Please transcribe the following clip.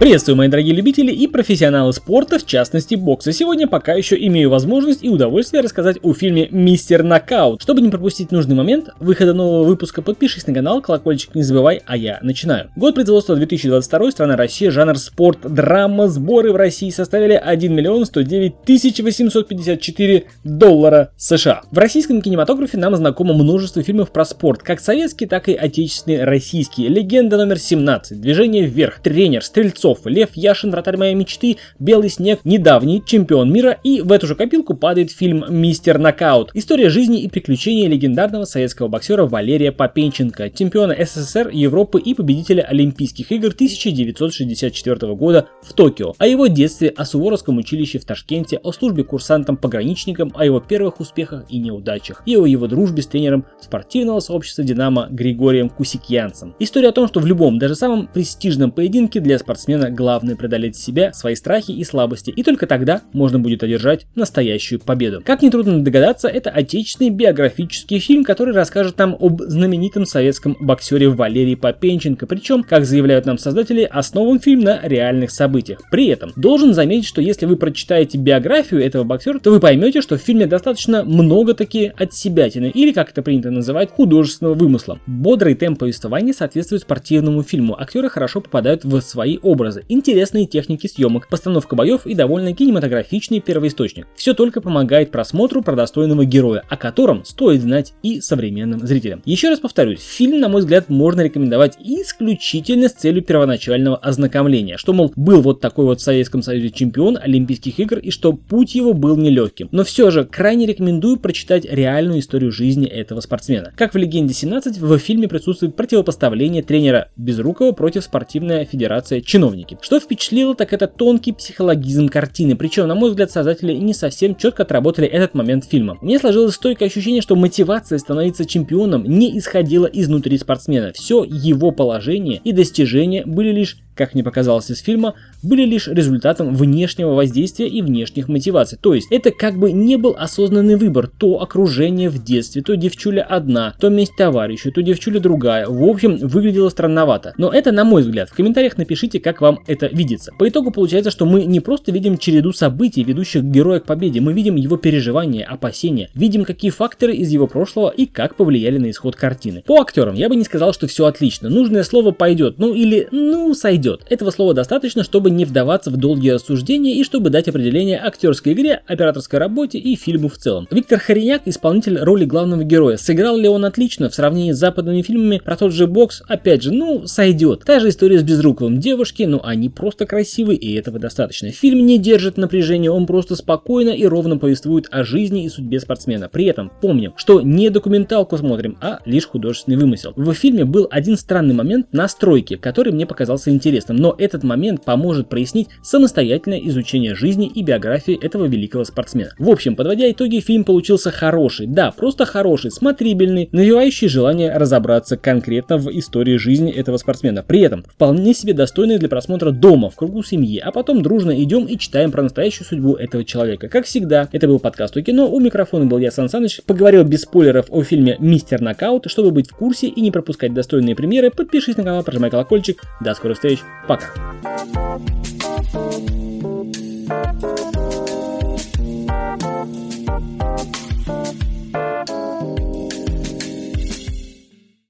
Приветствую, мои дорогие любители и профессионалы спорта, в частности бокса. Сегодня пока еще имею возможность и удовольствие рассказать о фильме «Мистер Нокаут». Чтобы не пропустить нужный момент выхода нового выпуска, подпишись на канал, колокольчик не забывай, а я начинаю. Год производства 2022, страна Россия, жанр спорт, драма, сборы в России составили 1 миллион 109 тысяч 854 доллара США. В российском кинематографе нам знакомо множество фильмов про спорт, как советские, так и отечественные российские. Легенда номер 17, Движение вверх, Тренер, Стрельцов, Кузнецов, Лев Яшин, вратарь моей мечты, Белый снег, недавний чемпион мира и в эту же копилку падает фильм «Мистер Нокаут». История жизни и приключения легендарного советского боксера Валерия Попенченко, чемпиона СССР, Европы и победителя Олимпийских игр 1964 года в Токио. О его детстве, о Суворовском училище в Ташкенте, о службе курсантом-пограничником, о его первых успехах и неудачах, и о его дружбе с тренером спортивного сообщества «Динамо» Григорием Кусикьянцем. История о том, что в любом, даже самом престижном поединке для спортсмена спортсмена главное преодолеть себя, свои страхи и слабости, и только тогда можно будет одержать настоящую победу. Как нетрудно догадаться, это отечественный биографический фильм, который расскажет нам об знаменитом советском боксере Валерии Попенченко, причем, как заявляют нам создатели, основан фильм на реальных событиях. При этом, должен заметить, что если вы прочитаете биографию этого боксера, то вы поймете, что в фильме достаточно много таки от себятины, или как это принято называть, художественного вымысла. Бодрый темп повествования соответствует спортивному фильму, актеры хорошо попадают в свои образы образы, интересные техники съемок, постановка боев и довольно кинематографичный первоисточник. Все только помогает просмотру про достойного героя, о котором стоит знать и современным зрителям. Еще раз повторюсь, фильм, на мой взгляд, можно рекомендовать исключительно с целью первоначального ознакомления, что, мол, был вот такой вот в Советском Союзе чемпион Олимпийских игр и что путь его был нелегким. Но все же крайне рекомендую прочитать реальную историю жизни этого спортсмена. Как в «Легенде 17», в фильме присутствует противопоставление тренера Безрукова против спортивная федерация чиновников чиновники. Что впечатлило, так это тонкий психологизм картины, причем, на мой взгляд, создатели не совсем четко отработали этот момент фильма. Мне сложилось стойкое ощущение, что мотивация становиться чемпионом не исходила изнутри спортсмена. Все его положение и достижения были лишь как мне показалось из фильма, были лишь результатом внешнего воздействия и внешних мотиваций. То есть это как бы не был осознанный выбор. То окружение в детстве, то девчуля одна, то месть товарищу, то девчуля другая. В общем, выглядело странновато. Но это на мой взгляд. В комментариях напишите, как вам это видится. По итогу получается, что мы не просто видим череду событий, ведущих героя к победе, мы видим его переживания, опасения, видим какие факторы из его прошлого и как повлияли на исход картины. По актерам я бы не сказал, что все отлично. Нужное слово пойдет, ну или ну сойдет идет. Этого слова достаточно, чтобы не вдаваться в долгие рассуждения и чтобы дать определение актерской игре, операторской работе и фильму в целом. Виктор Хореняк, исполнитель роли главного героя. Сыграл ли он отлично в сравнении с западными фильмами про тот же бокс? Опять же, ну, сойдет. Та же история с Безруковым. Девушки, ну, они просто красивые, и этого достаточно. Фильм не держит напряжения, он просто спокойно и ровно повествует о жизни и судьбе спортсмена. При этом помним, что не документалку смотрим, а лишь художественный вымысел. В фильме был один странный момент на стройке, который мне показался интересным интересным, но этот момент поможет прояснить самостоятельное изучение жизни и биографии этого великого спортсмена. В общем, подводя итоги, фильм получился хороший, да, просто хороший, смотрибельный, навевающий желание разобраться конкретно в истории жизни этого спортсмена. При этом вполне себе достойный для просмотра дома, в кругу семьи, а потом дружно идем и читаем про настоящую судьбу этого человека. Как всегда, это был подкаст о кино, у микрофона был я, Сан Саныч, поговорил без спойлеров о фильме «Мистер Нокаут». Чтобы быть в курсе и не пропускать достойные премьеры, подпишись на канал, прожимай колокольчик. До скорых встреч! Пока.